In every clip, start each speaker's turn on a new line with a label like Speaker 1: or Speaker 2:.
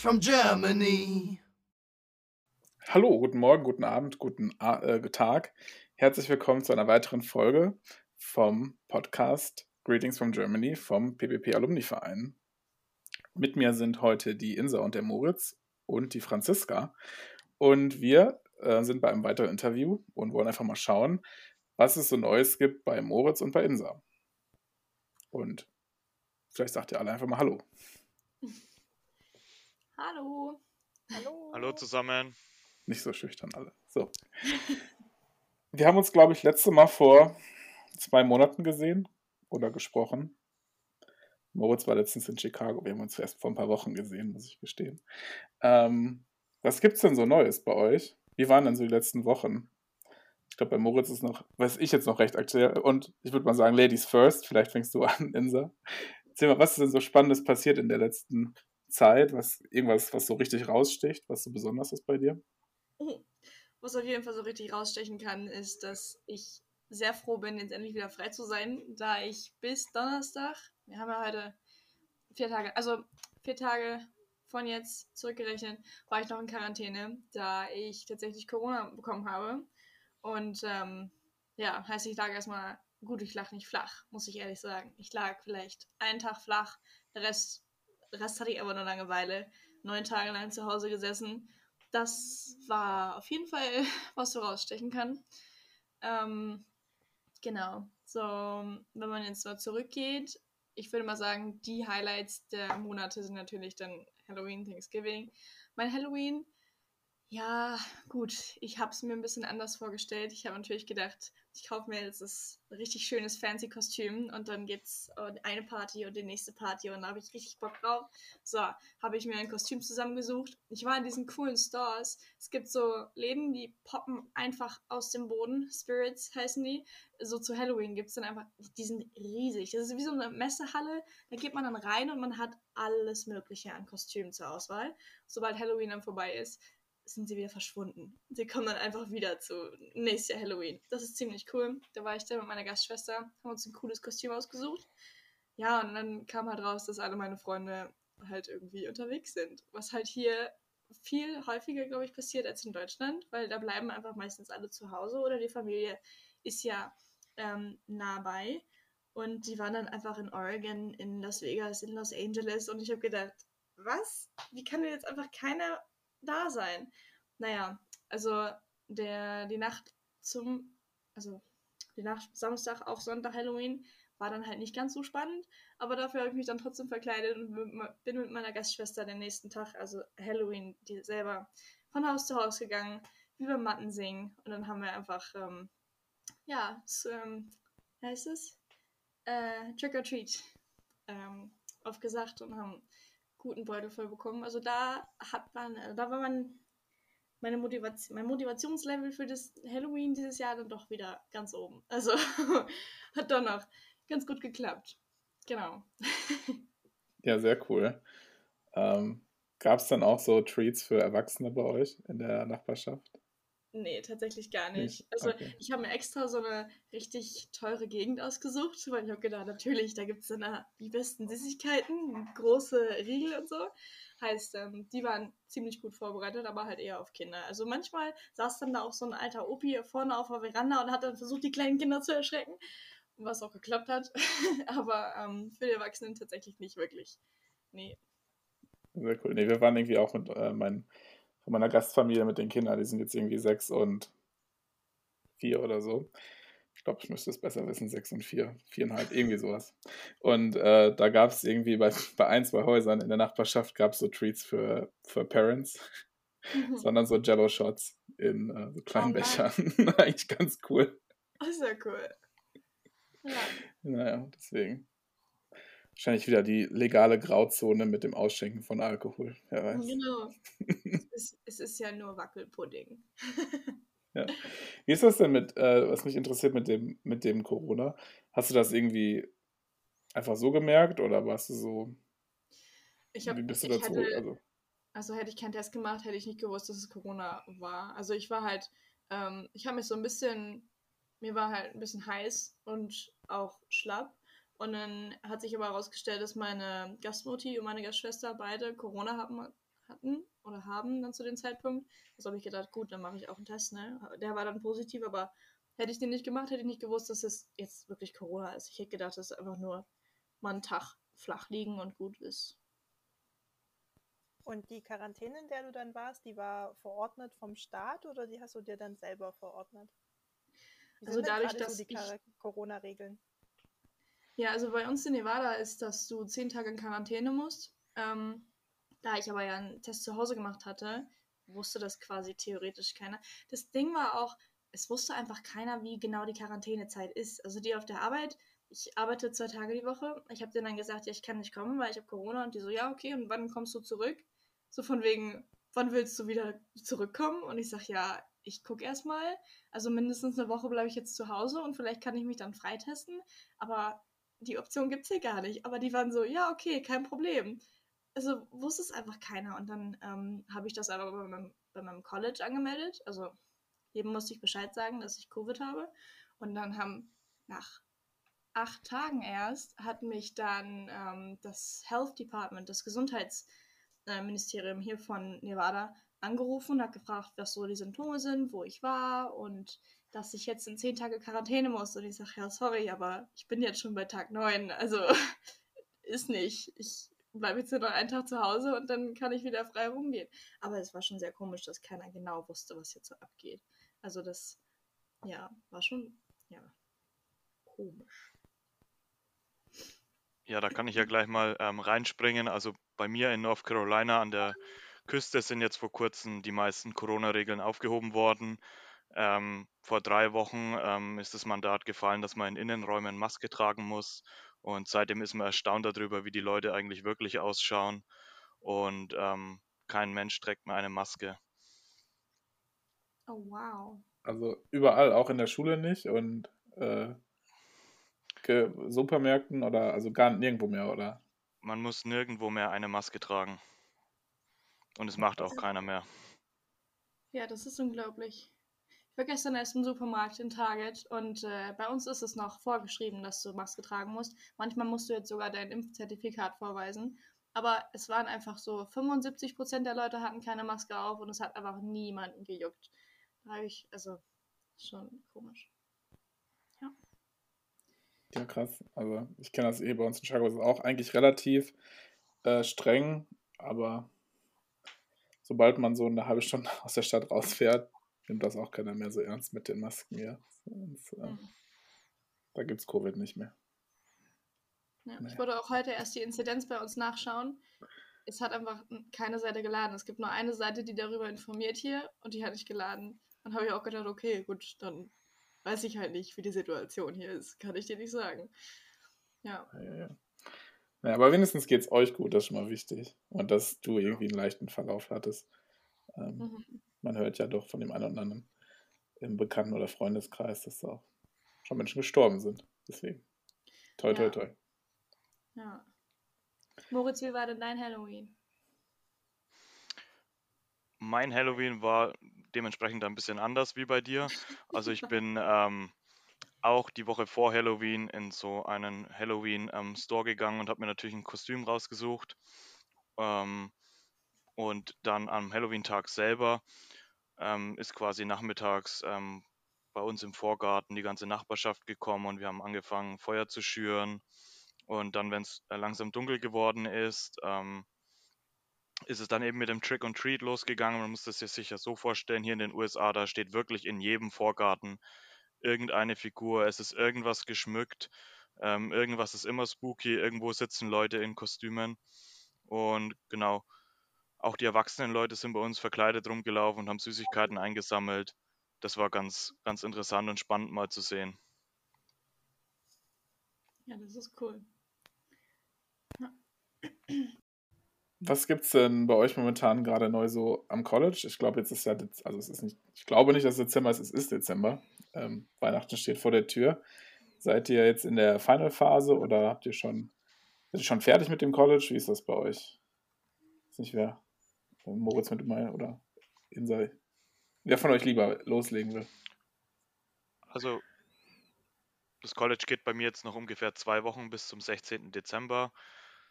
Speaker 1: from Germany.
Speaker 2: Hallo, guten Morgen, guten Abend, guten äh, Tag. Herzlich willkommen zu einer weiteren Folge vom Podcast Greetings from Germany vom PPP Alumni Verein. Mit mir sind heute die Insa und der Moritz und die Franziska. Und wir äh, sind bei einem weiteren Interview und wollen einfach mal schauen, was es so Neues gibt bei Moritz und bei Insa. Und vielleicht sagt ihr alle einfach mal Hallo.
Speaker 3: Hallo.
Speaker 4: Hallo. Hallo zusammen.
Speaker 2: Nicht so schüchtern alle. So. Wir haben uns, glaube ich, letzte Mal vor zwei Monaten gesehen oder gesprochen. Moritz war letztens in Chicago. Wir haben uns erst vor ein paar Wochen gesehen, muss ich gestehen. Ähm, was es denn so Neues bei euch? Wie waren denn so die letzten Wochen? Ich glaube, bei Moritz ist noch, weiß ich jetzt noch recht aktuell. Und ich würde mal sagen, Ladies first. Vielleicht fängst du an, Insa. Erzähl mal, was ist denn so Spannendes passiert in der letzten Zeit? Was, irgendwas, was so richtig raussticht, was so besonders ist bei dir?
Speaker 3: Was auf jeden Fall so richtig rausstechen kann, ist, dass ich sehr froh bin, jetzt endlich wieder frei zu sein, da ich bis Donnerstag, wir haben ja heute vier Tage, also vier Tage von jetzt zurückgerechnet, war ich noch in Quarantäne, da ich tatsächlich Corona bekommen habe. Und ähm, ja, heißt, ich lag erstmal, gut, ich lag nicht flach, muss ich ehrlich sagen. Ich lag vielleicht einen Tag flach, der Rest, Rest hatte ich aber nur Langeweile. Neun Tage lang zu Hause gesessen. Das war auf jeden Fall, was so rausstechen kann. Ähm, Genau. So, wenn man jetzt mal zurückgeht, ich würde mal sagen, die Highlights der Monate sind natürlich dann Halloween, Thanksgiving. Mein Halloween ja, gut, ich habe es mir ein bisschen anders vorgestellt. Ich habe natürlich gedacht, ich kaufe mir jetzt das richtig schönes fancy Kostüm und dann gibt's eine Party und die nächste Party und da habe ich richtig Bock drauf. So, habe ich mir ein Kostüm zusammengesucht. Ich war in diesen coolen Stores. Es gibt so Läden, die poppen einfach aus dem Boden. Spirits heißen die. So zu Halloween gibt es dann einfach, die sind riesig. Das ist wie so eine Messehalle. Da geht man dann rein und man hat alles Mögliche an Kostümen zur Auswahl. Sobald Halloween dann vorbei ist, sind sie wieder verschwunden. Sie kommen dann einfach wieder zu nächstes Jahr Halloween. Das ist ziemlich cool. Da war ich da mit meiner Gastschwester, haben uns ein cooles Kostüm ausgesucht. Ja, und dann kam halt raus, dass alle meine Freunde halt irgendwie unterwegs sind. Was halt hier viel häufiger, glaube ich, passiert als in Deutschland, weil da bleiben einfach meistens alle zu Hause oder die Familie ist ja ähm, nah bei. Und die waren dann einfach in Oregon, in Las Vegas, in Los Angeles und ich habe gedacht, was? Wie kann denn jetzt einfach keiner da sein. Naja, also der, die Nacht zum, also die Nacht Samstag auf Sonntag Halloween war dann halt nicht ganz so spannend, aber dafür habe ich mich dann trotzdem verkleidet und bin mit meiner Gastschwester den nächsten Tag, also Halloween, die selber von Haus zu Haus gegangen, wie beim Matten singen und dann haben wir einfach, ähm, ja, so, ähm, heißt es? Äh, Trick or Treat ähm, aufgesagt und haben guten Beutel voll bekommen. Also da hat man, äh, da war man meine Motivation, mein Motivationslevel für das Halloween dieses Jahr dann doch wieder ganz oben. Also hat doch noch ganz gut geklappt. Genau.
Speaker 2: ja, sehr cool. Ähm, Gab es dann auch so Treats für Erwachsene bei euch in der Nachbarschaft?
Speaker 3: Nee, tatsächlich gar nicht. Also okay. ich habe mir extra so eine richtig teure Gegend ausgesucht, weil ich habe gedacht, natürlich, da gibt es dann die besten Süßigkeiten, große Riegel und so. Heißt, ähm, die waren ziemlich gut vorbereitet, aber halt eher auf Kinder. Also manchmal saß dann da auch so ein alter Opi vorne auf der Veranda und hat dann versucht, die kleinen Kinder zu erschrecken, was auch geklappt hat. aber ähm, für die Erwachsenen tatsächlich nicht wirklich. Nee.
Speaker 2: Sehr cool. Nee, wir waren irgendwie auch mit äh, meinen von meiner Gastfamilie mit den Kindern. Die sind jetzt irgendwie sechs und vier oder so. Ich glaube, ich müsste es besser wissen, sechs und vier, viereinhalb, irgendwie sowas. Und äh, da gab es irgendwie bei, bei ein, zwei Häusern in der Nachbarschaft gab es so Treats für, für Parents, mhm. sondern so Jello-Shots in äh, so kleinen oh, Bechern. Eigentlich ganz cool.
Speaker 3: Oh, sehr cool.
Speaker 2: Ja. Naja, deswegen. Wahrscheinlich wieder die legale Grauzone mit dem Ausschenken von Alkohol. Wer weiß.
Speaker 3: Genau. es, ist, es ist ja nur Wackelpudding.
Speaker 2: ja. Wie ist das denn mit, äh, was mich interessiert mit dem, mit dem Corona? Hast du das irgendwie einfach so gemerkt oder warst du so.
Speaker 3: Ich hab, wie bist du dazu? Hätte, also, also hätte ich keinen Test gemacht, hätte ich nicht gewusst, dass es Corona war. Also ich war halt, ähm, ich habe mich so ein bisschen, mir war halt ein bisschen heiß und auch schlapp. Und dann hat sich aber herausgestellt, dass meine Gastmutti und meine Gastschwester beide Corona haben, hatten oder haben dann zu dem Zeitpunkt. Also habe ich gedacht, gut, dann mache ich auch einen Test, ne? Der war dann positiv, aber hätte ich den nicht gemacht, hätte ich nicht gewusst, dass es jetzt wirklich Corona ist. Ich hätte gedacht, es ist einfach nur mal einen Tag flach liegen und gut ist.
Speaker 5: Und die Quarantäne, in der du dann warst, die war verordnet vom Staat oder die hast du dir dann selber verordnet? Wie
Speaker 3: also dadurch, dass
Speaker 5: so die Corona-Regeln?
Speaker 3: Ja, also bei uns in Nevada ist, dass du zehn Tage in Quarantäne musst. Ähm, da ich aber ja einen Test zu Hause gemacht hatte, wusste das quasi theoretisch keiner. Das Ding war auch, es wusste einfach keiner, wie genau die Quarantänezeit ist. Also die auf der Arbeit, ich arbeite zwei Tage die Woche. Ich habe denen dann gesagt, ja, ich kann nicht kommen, weil ich habe Corona. Und die so, ja, okay, und wann kommst du zurück? So von wegen, wann willst du wieder zurückkommen? Und ich sage, ja, ich gucke erstmal. Also mindestens eine Woche bleibe ich jetzt zu Hause und vielleicht kann ich mich dann freitesten. Aber die Option gibt es hier gar nicht. Aber die waren so, ja, okay, kein Problem. Also wusste es einfach keiner. Und dann ähm, habe ich das aber bei meinem, bei meinem College angemeldet. Also jedem musste ich Bescheid sagen, dass ich Covid habe. Und dann haben nach acht Tagen erst hat mich dann ähm, das Health Department, das Gesundheits äh, Ministerium hier von Nevada angerufen und hat gefragt, was so die Symptome sind, wo ich war und dass ich jetzt in zehn Tage Quarantäne muss. Und ich sage, ja, sorry, aber ich bin jetzt schon bei Tag neun. Also ist nicht. Ich bleibe jetzt nur noch einen Tag zu Hause und dann kann ich wieder frei rumgehen. Aber es war schon sehr komisch, dass keiner genau wusste, was jetzt so abgeht. Also das, ja, war schon, ja, komisch.
Speaker 4: Ja, da kann ich ja gleich mal ähm, reinspringen. Also bei mir in North Carolina an der Küste sind jetzt vor kurzem die meisten Corona-Regeln aufgehoben worden. Ähm, vor drei Wochen ähm, ist das Mandat gefallen, dass man in Innenräumen Maske tragen muss. Und seitdem ist man erstaunt darüber, wie die Leute eigentlich wirklich ausschauen. Und ähm, kein Mensch trägt mehr eine Maske.
Speaker 3: Oh, wow.
Speaker 2: Also überall, auch in der Schule nicht. Und äh, Supermärkten oder also gar nirgendwo mehr, oder?
Speaker 4: Man muss nirgendwo mehr eine Maske tragen. Und es macht auch keiner mehr.
Speaker 3: Ja, das ist unglaublich. Ich war gestern erst im Supermarkt in Target und äh, bei uns ist es noch vorgeschrieben, dass du Maske tragen musst. Manchmal musst du jetzt sogar dein Impfzertifikat vorweisen. Aber es waren einfach so, 75% der Leute hatten keine Maske auf und es hat einfach niemanden gejuckt. Da habe ich, also, schon komisch.
Speaker 2: Ja, krass. Also ich kenne das eh bei uns in Chicago. Ist auch eigentlich relativ äh, streng, aber sobald man so eine halbe Stunde aus der Stadt rausfährt, nimmt das auch keiner mehr so ernst mit den Masken hier. Und, äh, mhm. Da gibt es Covid nicht mehr.
Speaker 3: Ja, naja. Ich wollte auch heute erst die Inzidenz bei uns nachschauen. Es hat einfach keine Seite geladen. Es gibt nur eine Seite, die darüber informiert hier und die hat nicht geladen. Dann habe ich auch gedacht, okay, gut, dann weiß ich halt nicht, wie die Situation hier ist. Kann ich dir nicht sagen. Ja.
Speaker 2: ja, ja. ja aber wenigstens geht es euch gut, das ist schon mal wichtig. Und dass du irgendwie einen leichten Verlauf hattest. Ähm, mhm. Man hört ja doch von dem einen oder anderen im Bekannten- oder Freundeskreis, dass da auch schon Menschen gestorben sind. Deswegen. Toi, toi, toi.
Speaker 3: Ja. Moritz, wie war denn dein Halloween?
Speaker 4: Mein Halloween war dementsprechend ein bisschen anders wie bei dir. Also ich bin ähm, auch die Woche vor Halloween in so einen Halloween-Store ähm, gegangen und habe mir natürlich ein Kostüm rausgesucht. Ähm, und dann am Halloween-Tag selber ähm, ist quasi nachmittags ähm, bei uns im Vorgarten die ganze Nachbarschaft gekommen und wir haben angefangen, Feuer zu schüren. Und dann, wenn es äh, langsam dunkel geworden ist, ähm, ist es dann eben mit dem Trick and Treat losgegangen. Man muss das sich ja so vorstellen, hier in den USA, da steht wirklich in jedem Vorgarten irgendeine Figur, es ist irgendwas geschmückt, ähm, irgendwas ist immer spooky, irgendwo sitzen Leute in Kostümen. Und genau, auch die erwachsenen Leute sind bei uns verkleidet rumgelaufen und haben Süßigkeiten eingesammelt. Das war ganz, ganz interessant und spannend mal zu sehen.
Speaker 3: Ja, das ist cool. Ja.
Speaker 2: Was gibt es denn bei euch momentan gerade neu so am College? Ich glaube, jetzt ist ja, also es ist nicht, ich glaube nicht, dass Dezember ist, es ist Dezember. Ähm, Weihnachten steht vor der Tür. Seid ihr jetzt in der Final-Phase oder habt ihr schon, seid ihr schon fertig mit dem College? Wie ist das bei euch? Ist nicht wer, Moritz mit mir oder Insei? Wer von euch lieber loslegen will?
Speaker 4: Also, das College geht bei mir jetzt noch ungefähr zwei Wochen bis zum 16. Dezember.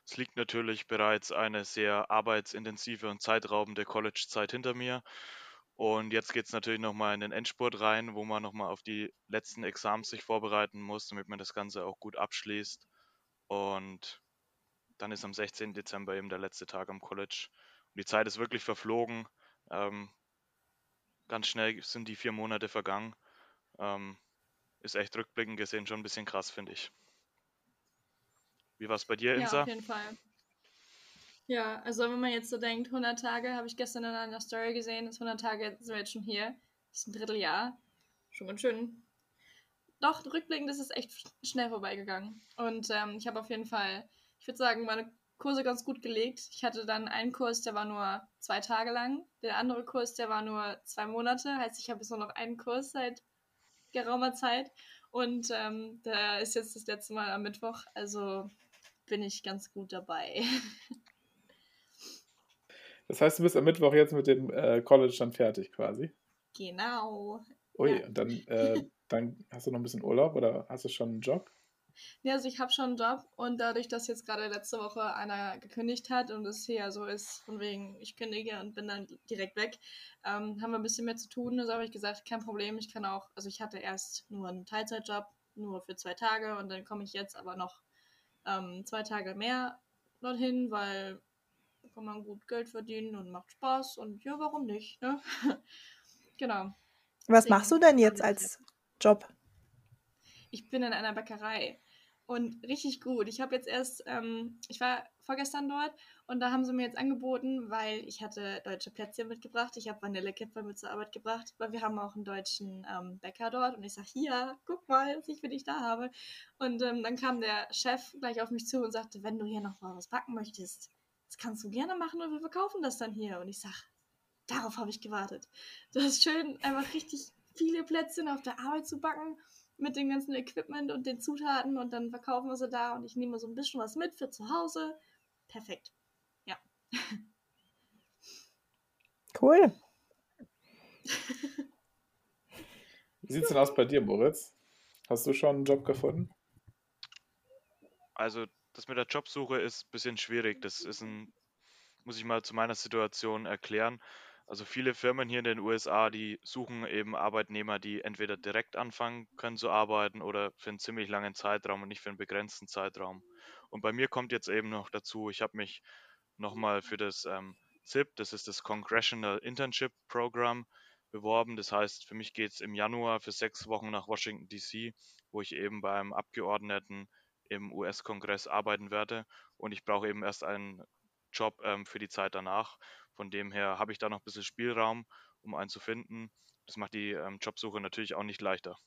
Speaker 4: Es liegt natürlich bereits eine sehr arbeitsintensive und zeitraubende College-Zeit hinter mir. Und jetzt geht es natürlich nochmal in den Endspurt rein, wo man nochmal auf die letzten Exams sich vorbereiten muss, damit man das Ganze auch gut abschließt. Und dann ist am 16. Dezember eben der letzte Tag am College. Und die Zeit ist wirklich verflogen. Ähm, ganz schnell sind die vier Monate vergangen. Ähm, ist echt rückblickend gesehen schon ein bisschen krass, finde ich. Wie war es bei dir, Insa?
Speaker 3: Ja, auf jeden Fall. Ja, also wenn man jetzt so denkt, 100 Tage, habe ich gestern in einer Story gesehen, das 100 Tage sind wir jetzt schon hier. Das ist ein Dritteljahr. Schon ganz schön. Doch, rückblickend ist es echt schnell vorbeigegangen. Und ähm, ich habe auf jeden Fall, ich würde sagen, meine Kurse ganz gut gelegt. Ich hatte dann einen Kurs, der war nur zwei Tage lang. Der andere Kurs, der war nur zwei Monate. Heißt, ich habe jetzt nur noch einen Kurs seit geraumer Zeit. Und ähm, der ist jetzt das letzte Mal am Mittwoch. Also bin ich ganz gut dabei.
Speaker 2: Das heißt, du bist am Mittwoch jetzt mit dem äh, College dann fertig quasi.
Speaker 3: Genau.
Speaker 2: Ui,
Speaker 3: Ja.
Speaker 2: und dann, äh, dann hast du noch ein bisschen Urlaub oder hast du schon einen Job?
Speaker 3: Ja, also ich habe schon einen Job und dadurch, dass jetzt gerade letzte Woche einer gekündigt hat und es hier ja so ist, von wegen, ich kündige und bin dann direkt weg, ähm, haben wir ein bisschen mehr zu tun. Also habe ich gesagt, kein Problem, ich kann auch, also ich hatte erst nur einen Teilzeitjob, nur für zwei Tage und dann komme ich jetzt aber noch ähm, zwei Tage mehr dorthin, weil da kann man gut Geld verdienen und macht Spaß und ja, warum nicht, ne? genau.
Speaker 5: Was
Speaker 3: Deswegen
Speaker 5: machst du denn jetzt als Job?
Speaker 3: Ich bin in einer Bäckerei und richtig gut. Ich habe jetzt erst, ähm, ich war vorgestern dort und da haben sie mir jetzt angeboten, weil ich hatte deutsche Plätzchen mitgebracht. Ich habe Vanillekipferl mit zur Arbeit gebracht, weil wir haben auch einen deutschen ähm, Bäcker dort und ich sage, hier, guck mal, was ich für dich da habe. Und ähm, dann kam der Chef gleich auf mich zu und sagte, wenn du hier noch mal was backen möchtest, das kannst du gerne machen und wir verkaufen das dann hier. Und ich sage, darauf habe ich gewartet. Das ist schön, einfach richtig viele Plätzchen auf der Arbeit zu backen mit dem ganzen Equipment und den Zutaten und dann verkaufen wir sie da und ich nehme so ein bisschen was mit für zu Hause. Perfekt. Ja.
Speaker 5: Cool.
Speaker 2: Wie sieht es denn aus bei dir, Moritz? Hast du schon einen Job gefunden?
Speaker 4: Also, das mit der Jobsuche ist ein bisschen schwierig. Das ist ein, muss ich mal zu meiner Situation erklären. Also viele Firmen hier in den USA, die suchen eben Arbeitnehmer, die entweder direkt anfangen können zu arbeiten oder für einen ziemlich langen Zeitraum und nicht für einen begrenzten Zeitraum. Und bei mir kommt jetzt eben noch dazu, ich habe mich nochmal für das ähm, CIP, das ist das Congressional Internship Program, beworben. Das heißt, für mich geht es im Januar für sechs Wochen nach Washington, DC, wo ich eben beim Abgeordneten im US-Kongress arbeiten werde. Und ich brauche eben erst einen Job ähm, für die Zeit danach. Von dem her habe ich da noch ein bisschen Spielraum, um einen zu finden. Das macht die ähm, Jobsuche natürlich auch nicht leichter.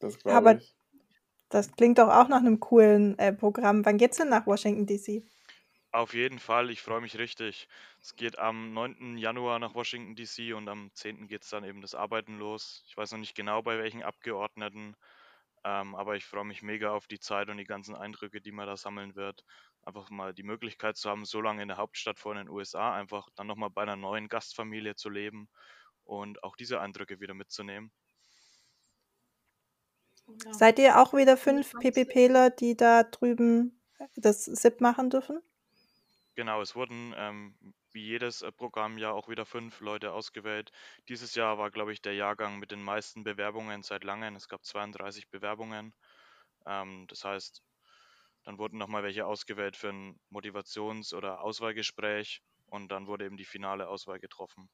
Speaker 2: Das
Speaker 5: Aber-
Speaker 2: ich.
Speaker 5: Das klingt doch auch nach einem coolen äh, Programm. Wann geht's denn nach Washington, D.C.?
Speaker 4: Auf jeden Fall, ich freue mich richtig. Es geht am 9. Januar nach Washington, DC und am 10. geht es dann eben das Arbeiten los. Ich weiß noch nicht genau bei welchen Abgeordneten, ähm, aber ich freue mich mega auf die Zeit und die ganzen Eindrücke, die man da sammeln wird. Einfach mal die Möglichkeit zu haben, so lange in der Hauptstadt vor in den USA, einfach dann nochmal bei einer neuen Gastfamilie zu leben und auch diese Eindrücke wieder mitzunehmen.
Speaker 3: Ja.
Speaker 5: Seid ihr auch wieder fünf. PPPler, die da drüben das SIP machen dürfen?
Speaker 4: Genau, es wurden ähm, wie jedes äh, Programm ja auch wieder fünf Leute ausgewählt. Dieses Jahr war, glaube ich, der Jahrgang mit den meisten Bewerbungen seit langem. Es gab 32 Bewerbungen. Ähm, das heißt, dann wurden nochmal welche ausgewählt für ein Motivations- oder Auswahlgespräch und dann wurde eben die finale Auswahl getroffen.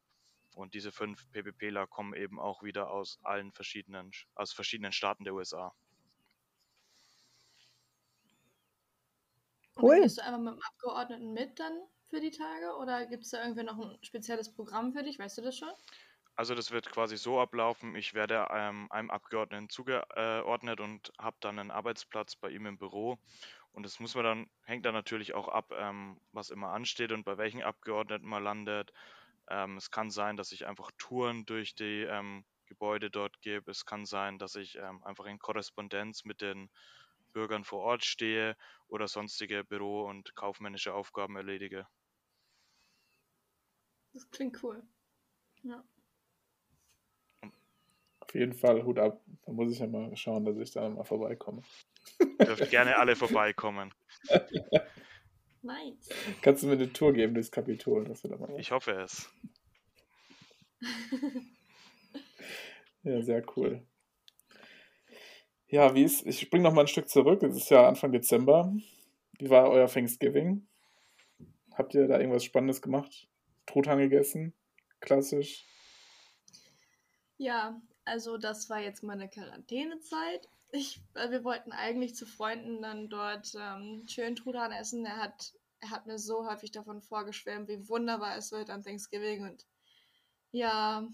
Speaker 4: Und diese fünf PPPler kommen eben auch wieder aus allen verschiedenen, aus verschiedenen Staaten der USA.
Speaker 3: Und dann
Speaker 5: Cool.
Speaker 3: gehst du einfach mit dem Abgeordneten mit dann für die Tage oder gibt es da irgendwie noch ein spezielles Programm für dich? Weißt du das schon?
Speaker 4: Also das wird quasi so ablaufen, ich werde ähm, einem Abgeordneten zugeordnet und habe dann einen Arbeitsplatz bei ihm im Büro. Und das muss man dann, hängt dann natürlich auch ab, ähm, was immer ansteht und bei welchen Abgeordneten man landet. Ähm, es kann sein, dass ich einfach Touren durch die ähm, Gebäude dort gebe. Es kann sein, dass ich ähm, einfach in Korrespondenz mit den Bürgern vor Ort stehe oder sonstige Büro- und kaufmännische Aufgaben erledige.
Speaker 3: Das klingt cool. Ja.
Speaker 2: Auf jeden Fall Hut ab. Da muss ich ja mal schauen, dass ich da mal vorbeikomme.
Speaker 4: Dürft gerne alle vorbeikommen.
Speaker 3: Nice.
Speaker 2: Kannst du mir eine Tour geben durchs Kapitol? Das aber
Speaker 4: Ich hoffe es.
Speaker 2: Ja, sehr cool. Ja, wie ist, ich springe noch mal ein Stück zurück. Es ist ja Anfang Dezember. Wie war euer Thanksgiving? Habt ihr da irgendwas Spannendes gemacht? Truthahn gegessen? Klassisch?
Speaker 3: Ja, also das war jetzt meine Quarantänezeit. Ich, äh, wir wollten eigentlich zu Freunden dann dort ähm, schön Truthahn essen. Er hat, er hat mir so häufig davon vorgeschwärmt, wie wunderbar es wird an Thanksgiving. Und ja,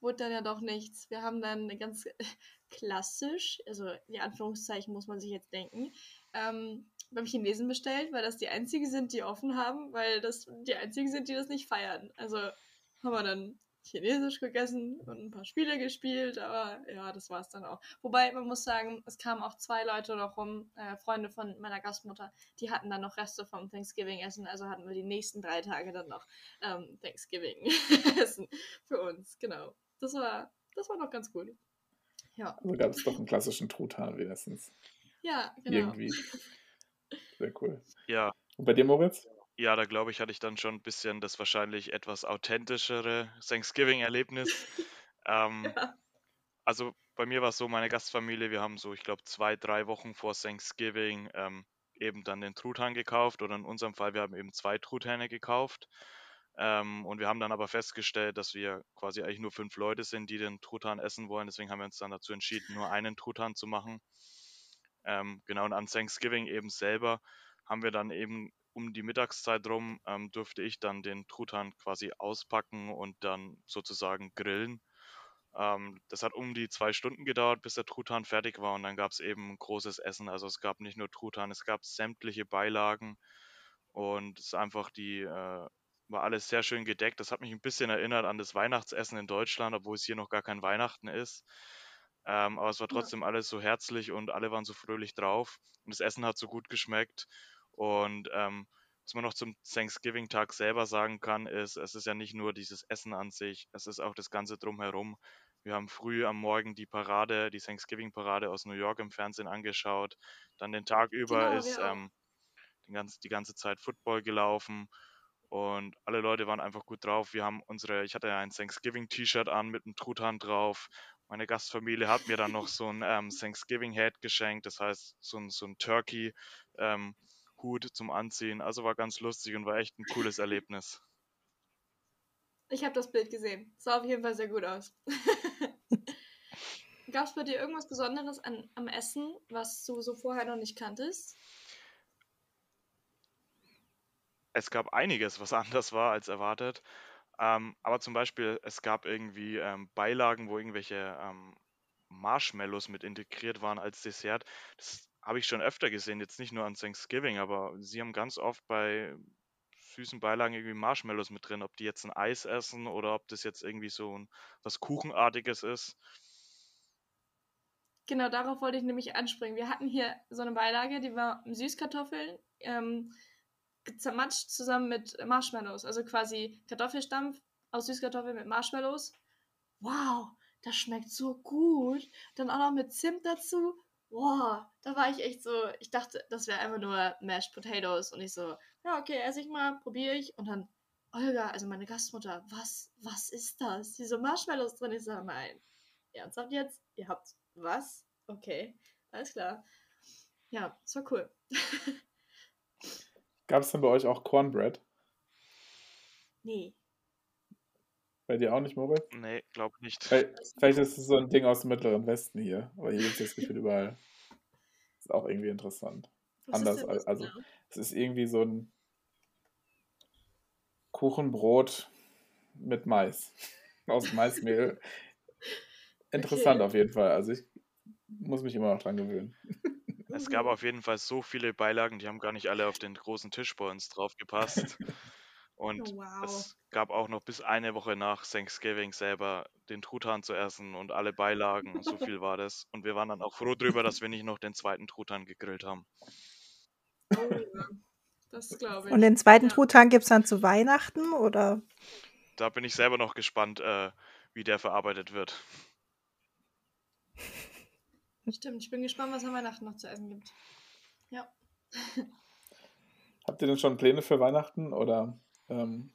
Speaker 3: wurde dann ja doch nichts. Wir haben dann ganz klassisch, also die Anführungszeichen muss man sich jetzt denken, ähm, beim Chinesen bestellt, weil das die einzigen sind, die offen haben, weil das die einzigen sind, die das nicht feiern. Also haben wir dann Chinesisch gegessen und ein paar Spiele gespielt, aber ja, das war es dann auch. Wobei man muss sagen, es kamen auch zwei Leute noch rum, äh, Freunde von meiner Gastmutter, die hatten dann noch Reste vom Thanksgiving-Essen, also hatten wir die nächsten drei Tage dann noch ähm, Thanksgiving-Essen für uns, genau. Das war, das war noch ganz gut. Ja,
Speaker 2: Also gab es doch einen klassischen Truthahn wenigstens.
Speaker 3: ja, genau.
Speaker 2: Irgendwie. Sehr cool.
Speaker 4: Ja,
Speaker 2: Und bei dir, Moritz?
Speaker 4: ja, da glaube ich, hatte ich dann schon ein bisschen das wahrscheinlich etwas authentischere Thanksgiving-Erlebnis. ähm,
Speaker 3: Ja.
Speaker 4: also bei mir war es so, meine Gastfamilie, wir haben so, ich glaube, zwei, drei Wochen vor Thanksgiving ähm, eben dann den Truthahn gekauft oder in unserem Fall, wir haben eben zwei Truthähne gekauft. Ähm, und wir haben dann aber festgestellt, dass wir quasi eigentlich nur fünf Leute sind, die den Truthahn essen wollen. Deswegen haben wir uns dann dazu entschieden, nur einen Truthahn zu machen. Ähm, genau, und an Thanksgiving eben selber haben wir dann eben um die Mittagszeit rum, ähm, durfte ich dann den Truthahn quasi auspacken und dann sozusagen grillen. Ähm, das hat um die zwei Stunden gedauert, bis der Truthahn fertig war und dann gab es eben ein großes Essen. Also es gab nicht nur Truthahn, es gab sämtliche Beilagen und es ist einfach die, äh, war alles sehr schön gedeckt. Das hat mich ein bisschen erinnert an das Weihnachtsessen in Deutschland, obwohl es hier noch gar kein Weihnachten ist. Ähm, aber es war trotzdem alles so herzlich und alle waren so fröhlich drauf. Und das Essen hat so gut geschmeckt. Und ähm, was man noch zum Thanksgiving-Tag selber sagen kann, ist, es ist ja nicht nur dieses Essen an sich, es ist auch das Ganze drumherum. Wir haben früh am Morgen die Parade, die Thanksgiving-Parade aus New York im Fernsehen angeschaut. Dann den Tag über
Speaker 3: Genau,
Speaker 4: ist ähm, die, ganze, die ganze Zeit Football gelaufen. Und alle Leute waren einfach gut drauf. Wir haben unsere, ich hatte ja ein Thanksgiving-T-Shirt an mit einem Truthahn drauf. Meine Gastfamilie hat mir dann noch so ein ähm, Thanksgiving-Hat geschenkt, das heißt so ein, so ein Turkey-Hut zum Anziehen. Also war ganz lustig und war echt ein cooles Erlebnis.
Speaker 3: Ich habe das Bild gesehen. Sah auf jeden Fall sehr gut aus. Gab es bei dir irgendwas Besonderes an, am Essen, was du so vorher noch nicht kanntest?
Speaker 4: Es gab einiges, was anders war als erwartet. Ähm, aber zum Beispiel, es gab irgendwie ähm, Beilagen, wo irgendwelche ähm, Marshmallows mit integriert waren als Dessert. Das habe ich schon öfter gesehen, jetzt nicht nur an Thanksgiving, aber sie haben ganz oft bei süßen Beilagen irgendwie Marshmallows mit drin, ob die jetzt ein Eis essen oder ob das jetzt irgendwie so ein, was Kuchenartiges ist.
Speaker 3: Genau, darauf wollte ich nämlich anspringen. Wir hatten hier so eine Beilage, die war Süßkartoffeln, ähm, zermatscht zusammen mit Marshmallows. Also quasi Kartoffelstampf aus Süßkartoffeln mit Marshmallows. Wow, das schmeckt so gut. Dann auch noch mit Zimt dazu. Wow, da war ich echt so, ich dachte, das wäre einfach nur Mashed Potatoes. Und ich so, ja, okay, esse ich mal, probiere ich. Und dann, Olga, also meine Gastmutter, was, was ist das? Diese Marshmallows drin. Ich sage, nein. Ernsthaft jetzt? Ihr habt was? Okay, alles klar. Ja, es war cool.
Speaker 2: Gab es denn bei euch auch Cornbread?
Speaker 3: nee.
Speaker 2: Bei dir auch nicht, Moritz?
Speaker 4: Nee, glaub nicht.
Speaker 2: Vielleicht, vielleicht ist es so ein Ding aus dem Mittleren Westen hier. Aber hier gibt es das Gefühl überall. Ist auch irgendwie interessant.
Speaker 3: Was
Speaker 2: Anders als- also-
Speaker 3: genau?
Speaker 2: Es ist irgendwie so ein Kuchenbrot mit Mais. Aus Maismehl. Interessant
Speaker 3: Okay.
Speaker 2: auf jeden Fall. Also ich muss mich immer noch dran gewöhnen.
Speaker 4: Es gab
Speaker 3: Mhm.
Speaker 4: auf jeden Fall so viele Beilagen, die haben gar nicht alle auf den großen Tisch bei uns drauf gepasst. Und
Speaker 3: Oh, wow.
Speaker 4: es gab auch noch bis eine Woche nach Thanksgiving selber den Truthahn zu essen und alle Beilagen. So viel war das. Und wir waren dann auch froh drüber, dass wir nicht noch den zweiten Truthahn gegrillt haben.
Speaker 3: Oh, ja. Das glaube ich.
Speaker 5: Und den zweiten
Speaker 3: Ja.
Speaker 5: Truthahn gibt es dann zu Weihnachten oder?
Speaker 4: Da bin ich selber noch gespannt, äh, wie der verarbeitet wird.
Speaker 3: Stimmt, ich bin gespannt, was an Weihnachten noch zu essen gibt. Ja.
Speaker 2: Habt ihr denn schon Pläne für Weihnachten oder ähm,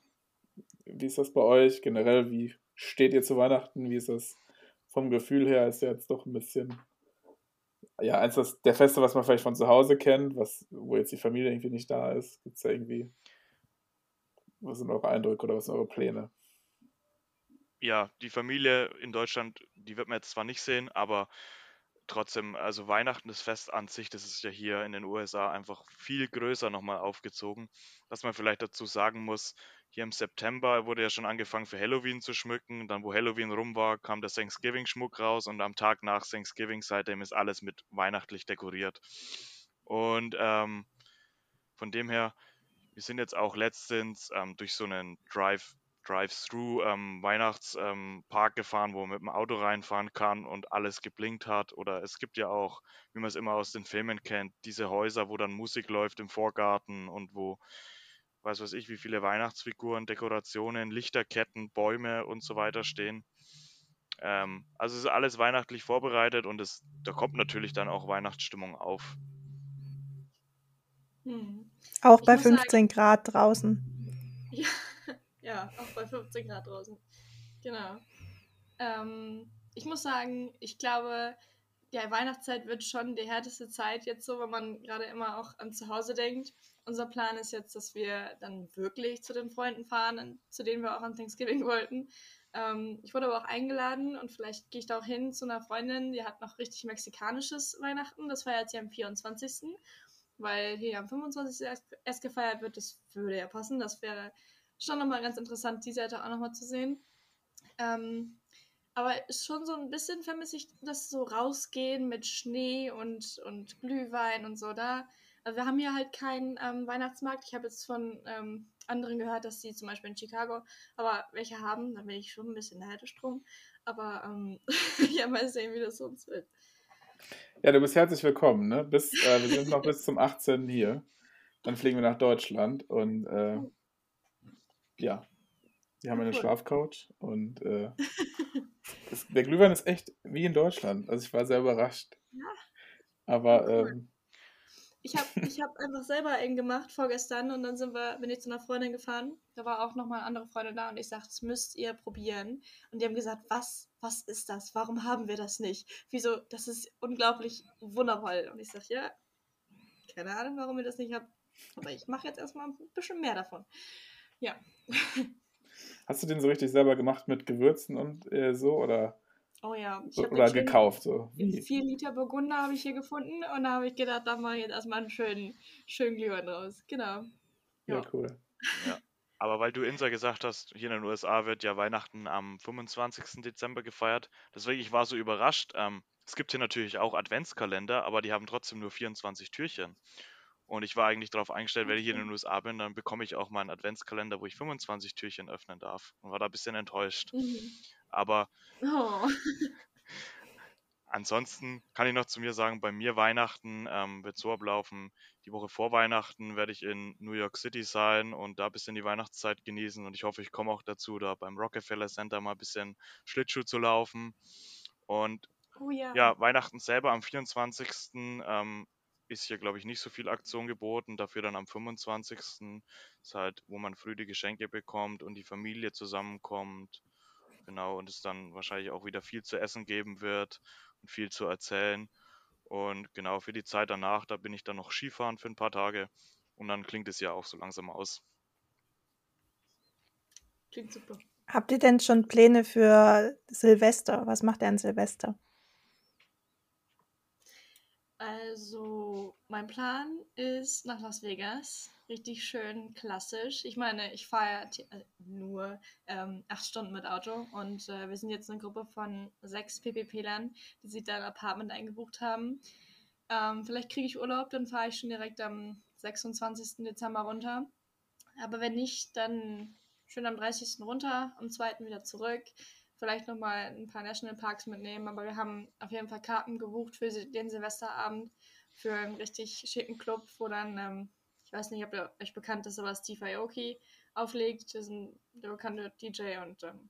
Speaker 2: wie ist das bei euch generell? Wie steht ihr zu Weihnachten? Wie ist das vom Gefühl her? Ist ja jetzt doch ein bisschen, ja, eins das, der Feste, was man vielleicht von zu Hause kennt, was, wo jetzt die Familie irgendwie nicht da ist. Gibt es da irgendwie, was sind eure Eindrücke oder was sind eure Pläne?
Speaker 4: Ja, die Familie in Deutschland, die wird man jetzt zwar nicht sehen, aber trotzdem, also Weihnachten, das Fest an sich, das ist ja hier in den USA einfach viel größer nochmal aufgezogen. Was man vielleicht dazu sagen muss, hier im September wurde ja schon angefangen für Halloween zu schmücken. Dann, wo Halloween rum war, kam der Thanksgiving-Schmuck raus und am Tag nach Thanksgiving seitdem ist alles mit weihnachtlich dekoriert. Und ähm, von dem her, wir sind jetzt auch letztens ähm, durch so einen Drive Drive-Through ähm, Weihnachtspark ähm, gefahren, wo man mit dem Auto reinfahren kann und alles geblinkt hat. Oder es gibt ja auch, wie man es immer aus den Filmen kennt, diese Häuser, wo dann Musik läuft im Vorgarten und wo, weiß was ich, wie viele Weihnachtsfiguren, Dekorationen, Lichterketten, Bäume und so weiter stehen. Ähm, also es ist alles weihnachtlich vorbereitet und es, da kommt natürlich dann auch Weihnachtsstimmung auf.
Speaker 5: Hm. Auch bei 15 sagen, Grad draußen.
Speaker 3: Ja. Ja, auch bei 15 Grad draußen. Genau. Ähm, ich muss sagen, ich glaube, ja, Weihnachtszeit wird schon die härteste Zeit jetzt so, wenn man gerade immer auch an zu Hause denkt. Unser Plan ist jetzt, dass wir dann wirklich zu den Freunden fahren, zu denen wir auch an Thanksgiving wollten. Ähm, ich wurde aber auch eingeladen und vielleicht gehe ich da auch hin zu einer Freundin, die hat noch richtig mexikanisches Weihnachten. Das feiert sie am 24. Weil hier am 25. erst, erst gefeiert wird, das würde ja passen. Das wäre schon nochmal ganz interessant, die Seite auch nochmal zu sehen. Ähm, aber ist schon so ein bisschen vermisse ich das so rausgehen mit Schnee und, und Glühwein und so da. Also wir haben hier halt keinen ähm, Weihnachtsmarkt. Ich habe jetzt von ähm, anderen gehört, dass sie zum Beispiel in Chicago, aber welche haben, da bin ich schon ein bisschen Haltestrom. Aber ähm, ja, mal sehen, wie das sonst wird.
Speaker 2: Ja, du bist herzlich willkommen. Ne? Bis, äh, wir sind noch bis zum 18. hier. Dann fliegen wir nach Deutschland und äh, ja, wir haben eine Schlafcouch und äh, das, der Glühwein ist echt wie in Deutschland. Also ich war sehr überrascht. Ja. Aber cool. ähm,
Speaker 3: ich habe ich hab einfach selber einen gemacht vorgestern und dann sind wir, bin ich zu einer Freundin gefahren. Da war auch nochmal eine andere Freundin da und ich sagte, das müsst ihr probieren. Und die haben gesagt, was, was ist das? Warum haben wir das nicht? Wieso? Das ist unglaublich wundervoll. Und ich sage, ja, keine Ahnung, warum ihr das nicht habt. Aber ich mache jetzt erstmal ein bisschen mehr davon. Ja.
Speaker 2: Hast du den so richtig selber gemacht mit Gewürzen und äh, so oder?
Speaker 3: Oh ja.
Speaker 2: So, oder gekauft so.
Speaker 3: Vier Liter Burgunder habe ich hier gefunden und da habe ich gedacht, da mache ich jetzt erstmal einen schönen, schönen Glühwein draus. Genau.
Speaker 2: Ja, ja cool.
Speaker 4: Ja. Aber weil du Insa gesagt hast, hier in den USA wird ja Weihnachten am 25. Dezember gefeiert. Deswegen, ich war so überrascht. Ähm, es gibt hier natürlich auch Adventskalender, aber die haben trotzdem nur 24 Türchen. Und ich war eigentlich darauf eingestellt, wenn ich hier in den USA bin, dann bekomme ich auch mal einen Adventskalender, wo ich 25 Türchen öffnen darf. Und war da ein bisschen enttäuscht. Mhm. Aber oh. ansonsten kann ich noch zu mir sagen, bei mir Weihnachten ähm, wird so ablaufen. Die Woche vor Weihnachten werde ich in New York City sein und da ein bisschen die Weihnachtszeit genießen. Und ich hoffe, ich komme auch dazu, da beim Rockefeller Center mal ein bisschen Schlittschuh zu laufen. Und Oh ja. ja. Weihnachten selber am 24. Ähm, ist hier, glaube ich, nicht so viel Aktion geboten. Dafür dann am 25. ist halt, wo man früh die Geschenke bekommt und die Familie zusammenkommt. Genau, und es dann wahrscheinlich auch wieder viel zu essen geben wird und viel zu erzählen. Und genau, für die Zeit danach, da bin ich dann noch Skifahren für ein paar Tage. Und dann klingt es ja auch so langsam aus.
Speaker 3: Klingt super.
Speaker 5: Habt ihr denn schon Pläne für Silvester? Was macht ihr an Silvester?
Speaker 3: Also, mein Plan ist nach Las Vegas. Richtig schön klassisch. Ich meine, ich fahre äh, nur ähm, acht Stunden mit Auto und äh, wir sind jetzt eine Gruppe von sechs PPP-Lern, die sich da ein Apartment eingebucht haben. Ähm, vielleicht kriege ich Urlaub, dann fahre ich schon direkt am 26. Dezember runter. Aber wenn nicht, dann schön am 30. runter, am 2. wieder zurück vielleicht nochmal ein paar Nationalparks mitnehmen, aber wir haben auf jeden Fall Karten gebucht für den Silvesterabend für einen richtig schicken Club, wo dann, ähm, ich weiß nicht, ob ihr euch bekannt ist, aber Steve Aoki auflegt. Das ist ein, der bekannte DJ und ähm,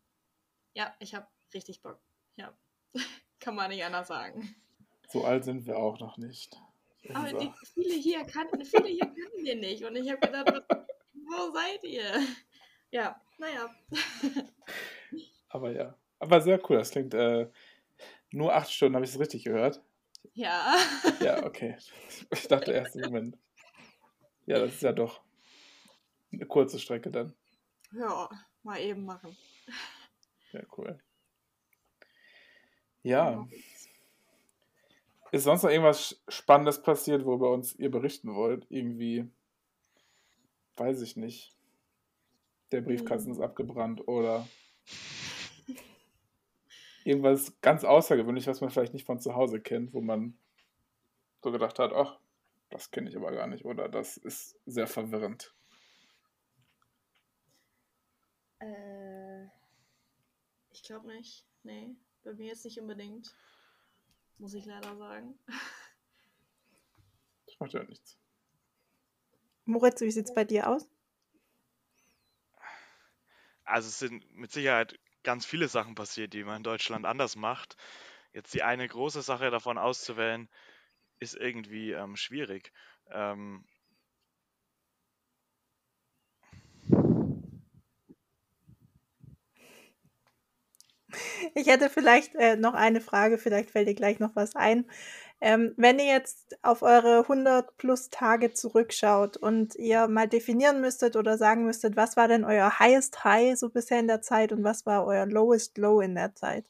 Speaker 3: ja, ich habe richtig Bock. Ja, kann man nicht anders sagen.
Speaker 2: So alt sind wir auch noch nicht.
Speaker 3: Aber die, viele hier kannten, viele hier kannten wir nicht. Und ich habe gedacht, wo seid ihr? Ja, naja.
Speaker 2: Aber ja. Aber sehr cool. Das klingt äh, nur acht Stunden, habe ich es richtig gehört?
Speaker 3: Ja.
Speaker 2: Ja, okay. Ich dachte erst im Moment. Ja, das ist ja doch eine kurze Strecke dann.
Speaker 3: Ja, mal eben machen.
Speaker 2: Ja, cool. Ja. Ist sonst noch irgendwas Spannendes passiert, worüber uns ihr berichten wollt? Irgendwie, weiß ich nicht. Der Briefkasten ist abgebrannt oder irgendwas ganz außergewöhnlich, was man vielleicht nicht von zu Hause kennt, wo man so gedacht hat, ach, das kenne ich aber gar nicht oder das ist sehr verwirrend.
Speaker 3: Äh, ich glaube nicht. Nee, bei mir jetzt nicht unbedingt. Muss ich leider sagen.
Speaker 2: Das macht ja nichts.
Speaker 5: Moritz, wie sieht's bei dir aus?
Speaker 4: Also es sind mit Sicherheit ganz viele Sachen passiert, die man in Deutschland anders macht. Jetzt die eine große Sache davon auszuwählen, ist irgendwie ähm, schwierig. Ähm,
Speaker 5: Ich hätte vielleicht äh, noch eine Frage, vielleicht fällt dir gleich noch was ein. Ähm, wenn ihr jetzt auf eure 100 plus Tage zurückschaut und ihr mal definieren müsstet oder sagen müsstet, was war denn euer highest high so bisher in der Zeit und was war euer lowest low in der Zeit?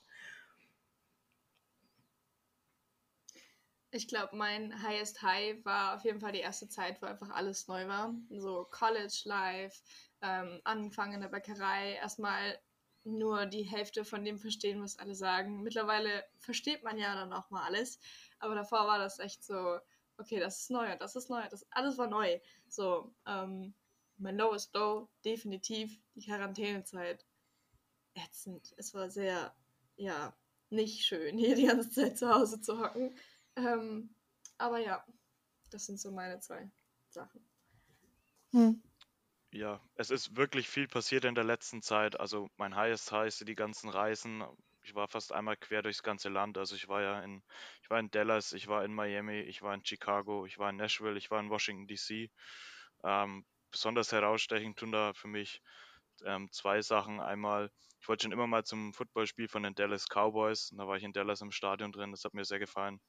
Speaker 3: Ich glaube, mein highest high war auf jeden Fall die erste Zeit, wo einfach alles neu war. So College Life, ähm, Anfang in der Bäckerei, erstmal nur die Hälfte von dem verstehen, was alle sagen. Mittlerweile versteht man ja dann auch mal alles, aber davor war das echt so, okay, das ist neu und das ist neu, das alles war neu. So, ähm, mein lowest low, definitiv die Quarantänezeit. Ätzend. Es war sehr, ja, nicht schön, hier die ganze Zeit zu Hause zu hocken. Ähm, aber ja, das sind so meine zwei Sachen.
Speaker 5: Hm.
Speaker 4: Ja, es ist wirklich viel passiert in der letzten Zeit. Also mein highest high sind die ganzen Reisen. Ich war fast einmal quer durchs ganze Land. Also ich war ja in, ich war in Dallas, ich war in Miami, ich war in Chicago, ich war in Nashville, ich war in Washington DC. Ähm, besonders herausstechend tun da für mich ähm, zwei Sachen. Einmal, ich wollte schon immer mal zum Footballspiel von den Dallas Cowboys. Da war ich in Dallas im Stadion drin. Das hat mir sehr gefallen.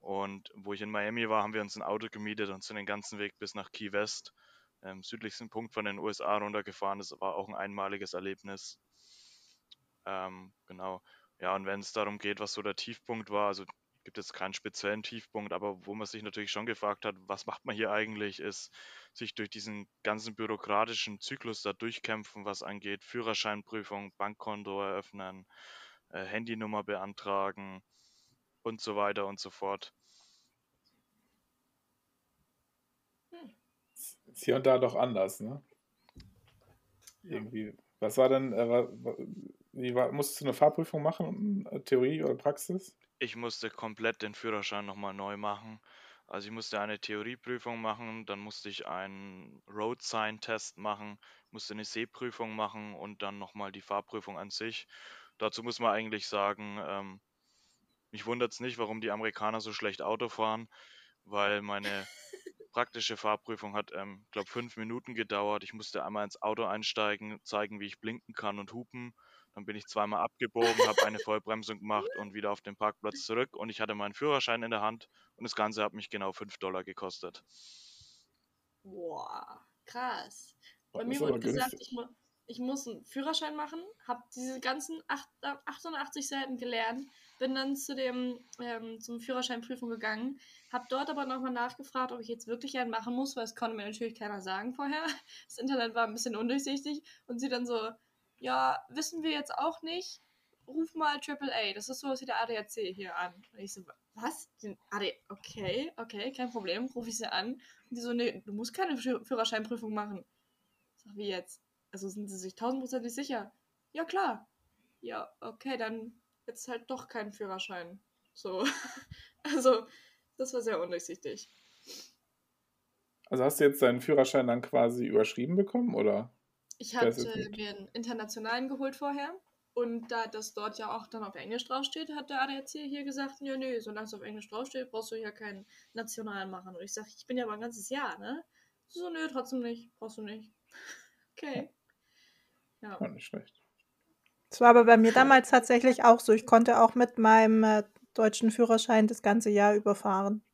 Speaker 4: Und wo ich in Miami war, haben wir uns ein Auto gemietet und sind den ganzen Weg bis nach Key West ähm, südlichsten Punkt von den USA runtergefahren. Das war auch ein einmaliges Erlebnis. Ähm, genau. Ja, und wenn es darum geht, was so der Tiefpunkt war, also gibt es keinen speziellen Tiefpunkt, aber wo man sich natürlich schon gefragt hat, was macht man hier eigentlich, ist sich durch diesen ganzen bürokratischen Zyklus da durchkämpfen, was angeht Führerscheinprüfung, Bankkonto eröffnen, äh, Handynummer beantragen und so weiter und so fort.
Speaker 2: Ist hier und da doch anders, ne? Irgendwie. Was war denn, äh, wie war, musstest du eine Fahrprüfung machen, äh, Theorie oder Praxis?
Speaker 4: Ich musste komplett den Führerschein nochmal neu machen. Also ich musste eine Theorieprüfung machen, dann musste ich einen Road Sign Test machen, musste eine Sehprüfung machen und dann nochmal die Fahrprüfung an sich. Dazu muss man eigentlich sagen, ähm, mich wundert es nicht, warum die Amerikaner so schlecht Auto fahren, weil meine praktische Fahrprüfung hat, ähm, glaube fünf Minuten gedauert. Ich musste einmal ins Auto einsteigen, zeigen, wie ich blinken kann und hupen. Dann bin ich zweimal abgebogen, habe eine Vollbremsung gemacht und wieder auf den Parkplatz zurück. Und ich hatte meinen Führerschein in der Hand und das Ganze hat mich genau 5 Dollar gekostet.
Speaker 3: Boah, krass. Bei
Speaker 2: Das
Speaker 3: mir wurde gesagt, ich, mu ich muss einen Führerschein machen, habe diese ganzen acht- 88 Seiten gelernt, bin dann zu dem, ähm, zum Führerscheinprüfung gegangen, habe dort aber nochmal nachgefragt, ob ich jetzt wirklich einen machen muss, weil es konnte mir natürlich keiner sagen vorher. Das Internet war ein bisschen undurchsichtig und sie dann so, ja, wissen wir jetzt auch nicht, ruf mal AAA, das ist sowas wie der ADAC hier an. Und ich so, was? Den AD okay, okay, kein Problem, rufe ich sie an. Und die so, nee, du musst keine Führ- Führerscheinprüfung machen. Ich sag, wie jetzt? Also sind sie sich tausendprozentig sicher? Ja, klar. Ja, okay, dann jetzt halt doch keinen Führerschein. So. Also, das war sehr undurchsichtig.
Speaker 2: Also hast du jetzt deinen Führerschein dann quasi überschrieben bekommen, oder?
Speaker 3: Ich hatte mir einen internationalen geholt vorher. Und da das dort ja auch dann auf Englisch draufsteht, hat der ADAC hier gesagt, ja, nö, solange es auf Englisch draufsteht, brauchst du ja keinen nationalen machen. Und ich sage, ich bin ja aber ein ganzes Jahr, ne? So, nö, trotzdem nicht, brauchst du nicht. Okay. Ja.
Speaker 2: Ja, nicht schlecht.
Speaker 5: Das war aber bei mir damals tatsächlich auch so. Ich konnte auch mit meinem äh, deutschen Führerschein das ganze Jahr überfahren.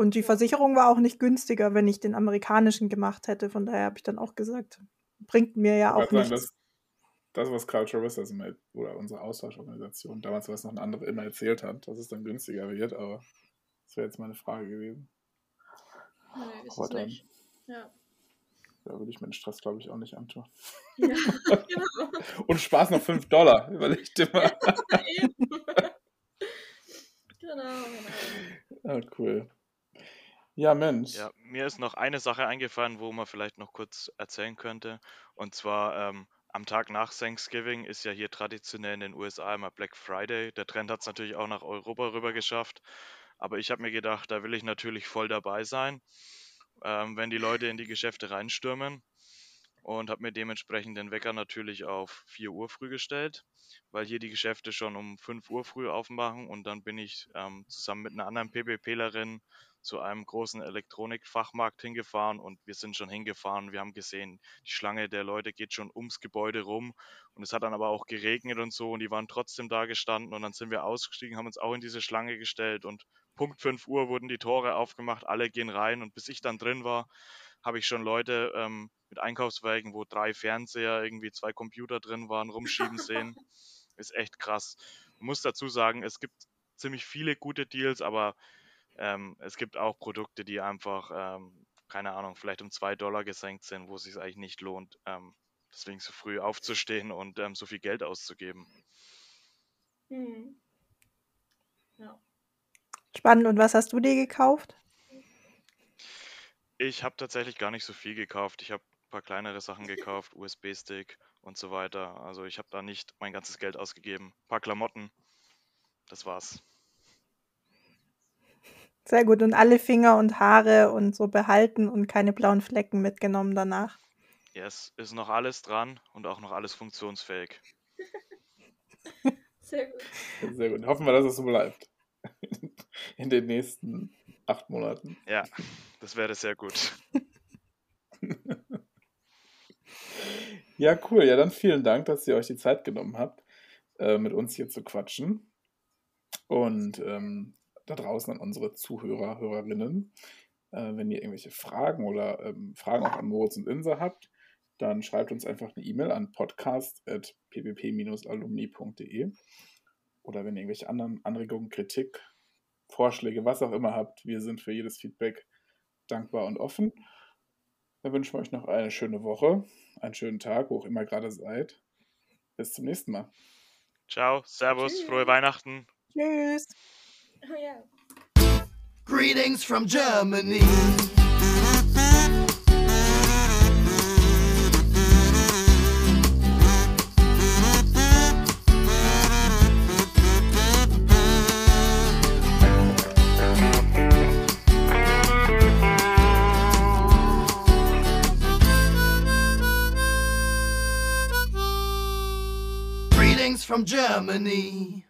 Speaker 5: Und die Versicherung war auch nicht günstiger, wenn ich den amerikanischen gemacht hätte. Von daher habe ich dann auch gesagt, bringt mir ja
Speaker 2: Ich
Speaker 5: auch
Speaker 2: wollte sagen,
Speaker 5: nichts.
Speaker 2: das, das, was Culture Wissers immer, oder unsere Austauschorganisation, damals, was noch ein anderer immer erzählt hat, dass es dann günstiger wird, aber das wäre jetzt meine Frage gewesen.
Speaker 3: Nee, ist
Speaker 2: Aber
Speaker 3: nicht. Ja.
Speaker 2: Da würde ich mir den Stress, glaube ich, auch nicht antun.
Speaker 3: ja. genau.
Speaker 2: Und Spaß noch 5 Dollar, überleg dir mal.
Speaker 3: Eben. genau, genau.
Speaker 2: Ah, cool. Ja, Mensch.
Speaker 4: Ja, mir ist noch eine Sache eingefallen, wo man vielleicht noch kurz erzählen könnte. Und zwar ähm, am Tag nach Thanksgiving ist ja hier traditionell in den USA immer Black Friday. Der Trend hat es natürlich auch nach Europa rüber geschafft. Aber ich habe mir gedacht, da will ich natürlich voll dabei sein, ähm, wenn die Leute in die Geschäfte reinstürmen. Und habe mir dementsprechend den Wecker natürlich auf 4 Uhr früh gestellt, weil hier die Geschäfte schon um 5 Uhr früh aufmachen. Und dann bin ich ähm, zusammen mit einer anderen PPPlerin zu einem großen Elektronikfachmarkt hingefahren und wir sind schon hingefahren. Wir haben gesehen, die Schlange der Leute geht schon ums Gebäude rum und es hat dann aber auch geregnet und so und die waren trotzdem da gestanden und dann sind wir ausgestiegen, haben uns auch in diese Schlange gestellt und Punkt 5 Uhr wurden die Tore aufgemacht, alle gehen rein und bis ich dann drin war, habe ich schon Leute ähm, mit Einkaufswagen, wo drei Fernseher, irgendwie zwei Computer drin waren, rumschieben sehen. Ist echt krass. Man muss dazu sagen, es gibt ziemlich viele gute Deals, aber ähm, es gibt auch Produkte, die einfach, ähm, keine Ahnung, vielleicht um zwei Dollar gesenkt sind, wo es sich eigentlich nicht lohnt, ähm, deswegen so früh aufzustehen und ähm, so viel Geld auszugeben.
Speaker 3: Hm. Ja.
Speaker 5: Spannend. Und was hast du dir gekauft?
Speaker 4: Ich habe tatsächlich gar nicht so viel gekauft. Ich habe ein paar kleinere Sachen gekauft, USB-Stick und so weiter. Also ich habe da nicht mein ganzes Geld ausgegeben. Ein paar Klamotten. Das war's.
Speaker 5: Sehr gut. Und alle Finger und Haare und so behalten und keine blauen Flecken mitgenommen danach.
Speaker 4: Ja, es ist noch alles dran und auch noch alles funktionsfähig.
Speaker 3: Sehr gut.
Speaker 2: Sehr gut. Hoffen wir, dass es so bleibt. In den nächsten acht Monaten.
Speaker 4: Ja, das wäre sehr gut.
Speaker 2: Ja, cool. Ja, dann vielen Dank, dass ihr euch die Zeit genommen habt, äh, mit uns hier zu quatschen. Und ähm, da draußen an unsere Zuhörer, Hörerinnen, äh, wenn ihr irgendwelche Fragen oder ähm, Fragen auch an Moritz und Insa habt, dann schreibt uns einfach eine E-Mail an podcast.ppp-alumni.de oder wenn ihr irgendwelche anderen Anregungen, Kritik, Vorschläge, was auch immer habt, wir sind für jedes Feedback dankbar und offen. Dann wünschen wir euch noch eine schöne Woche, einen schönen Tag, wo auch immer gerade seid. Bis zum nächsten Mal.
Speaker 4: Ciao, Servus,
Speaker 3: Tschüss.
Speaker 4: frohe Weihnachten.
Speaker 5: Tschüss.
Speaker 3: Oh ja.
Speaker 1: Greetings from Germany. Greetings from Germany.